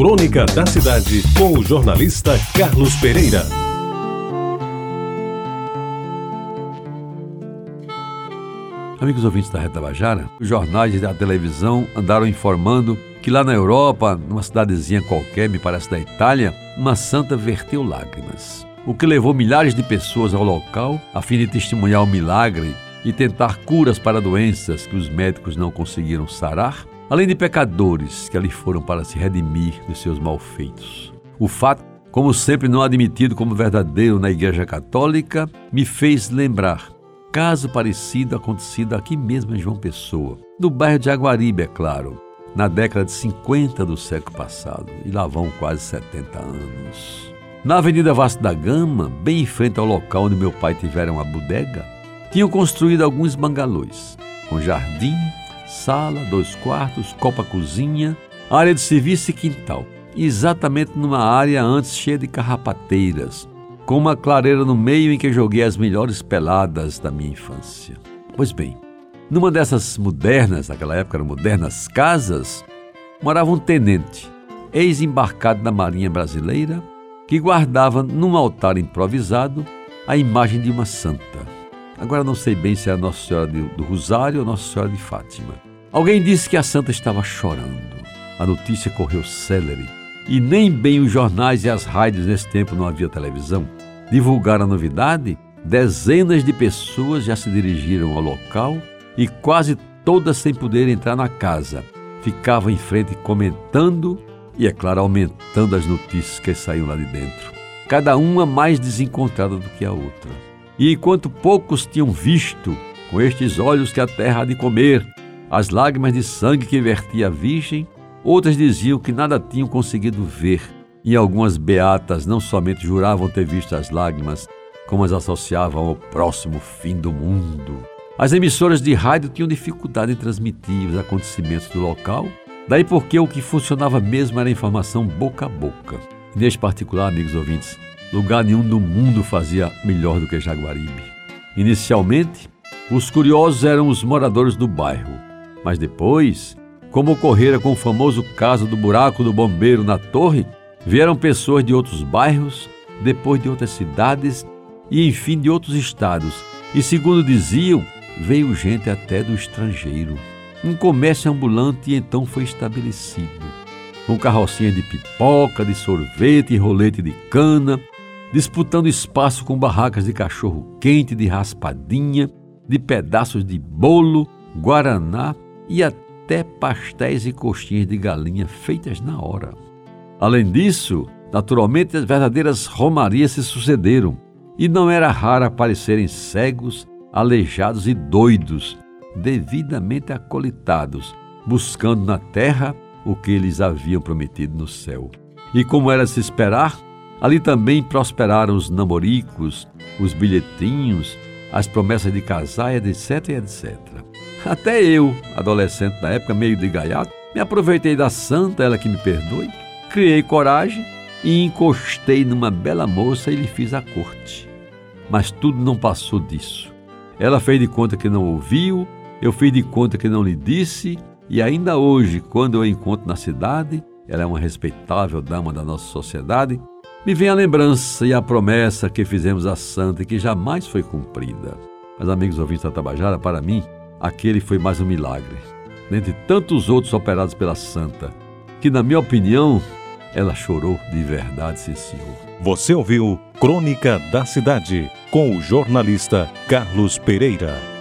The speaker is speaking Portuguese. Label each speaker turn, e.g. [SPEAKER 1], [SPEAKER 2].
[SPEAKER 1] Crônica da Cidade, com o jornalista Carlos Pereira.
[SPEAKER 2] Amigos ouvintes da Reta Bajara, os jornais da televisão andaram informando que lá na Europa, numa cidadezinha qualquer, me parece da Itália, uma santa verteu lágrimas. O que levou milhares de pessoas ao local a fim de testemunhar o milagre e tentar curas para doenças que os médicos não conseguiram sarar além de pecadores que ali foram para se redimir dos seus malfeitos. O fato, como sempre não admitido como verdadeiro na Igreja Católica, me fez lembrar caso parecido acontecido aqui mesmo em João Pessoa, no bairro de Aguaribe, é claro, na década de 50 do século passado, e lá vão quase 70 anos. Na Avenida Vasco da Gama, bem em frente ao local onde meu pai tivera uma bodega, tinham construído alguns bangalôs, com jardim sala, dois quartos, copa-cozinha, área de serviço e quintal. Exatamente numa área antes cheia de carrapateiras, com uma clareira no meio em que joguei as melhores peladas da minha infância. Pois bem, numa dessas modernas, naquela época eram modernas casas, morava um tenente, ex-embarcado da Marinha Brasileira, que guardava num altar improvisado a imagem de uma santa. Agora não sei bem se era Nossa Senhora do Rosário ou Nossa Senhora de Fátima. Alguém disse que a santa estava chorando. A notícia correu célere e nem bem os jornais e as rádios nesse tempo não havia televisão. Divulgaram a novidade, dezenas de pessoas já se dirigiram ao local e quase todas sem poder entrar na casa. Ficavam em frente comentando e, é claro, aumentando as notícias que saíam lá de dentro. Cada uma mais desencontrada do que a outra. E enquanto poucos tinham visto, com estes olhos que a terra há de comer, as lágrimas de sangue que vertia a Virgem, outras diziam que nada tinham conseguido ver, e algumas beatas não somente juravam ter visto as lágrimas, como as associavam ao próximo fim do mundo. As emissoras de rádio tinham dificuldade em transmitir os acontecimentos do local, daí porque o que funcionava mesmo era a informação boca a boca. Neste particular, amigos ouvintes, lugar nenhum do mundo fazia melhor do que Jaguaribe. Inicialmente, os curiosos eram os moradores do bairro, mas depois, como ocorrera com o famoso caso do buraco do bombeiro na torre, vieram pessoas de outros bairros, depois de outras cidades e enfim de outros estados, e segundo diziam, veio gente até do estrangeiro. Um comércio ambulante então foi estabelecido, com carrocinhas de pipoca, de sorvete e rolete de cana, disputando espaço com barracas de cachorro quente, de raspadinha, de pedaços de bolo, guaraná e até pastéis e coxinhas de galinha feitas na hora. Além disso, naturalmente as verdadeiras romarias se sucederam, e não era raro aparecerem cegos, aleijados e doidos, devidamente acolitados, buscando na terra o que eles haviam prometido no céu. E como era se esperar, ali também prosperaram os namoricos, os bilhetinhos, as promessas de casar, etc, etc. Até eu, adolescente da época, meio de gaiato, me aproveitei da santa, ela que me perdoe, criei coragem e encostei numa bela moça e lhe fiz a corte. Mas tudo não passou disso. Ela fez de conta que não ouviu, eu fiz de conta que não lhe disse, e ainda hoje, quando eu a encontro na cidade, ela é uma respeitável dama da nossa sociedade, me vem a lembrança e a promessa que fizemos à santa e que jamais foi cumprida. Mas, amigos ouvintes da Tabajara, para mim, aquele foi mais um milagre, dentre tantos outros operados pela santa, que, na minha opinião, ela chorou de verdade, sim, senhor.
[SPEAKER 1] Você ouviu Crônica da Cidade, com o jornalista Carlos Pereira.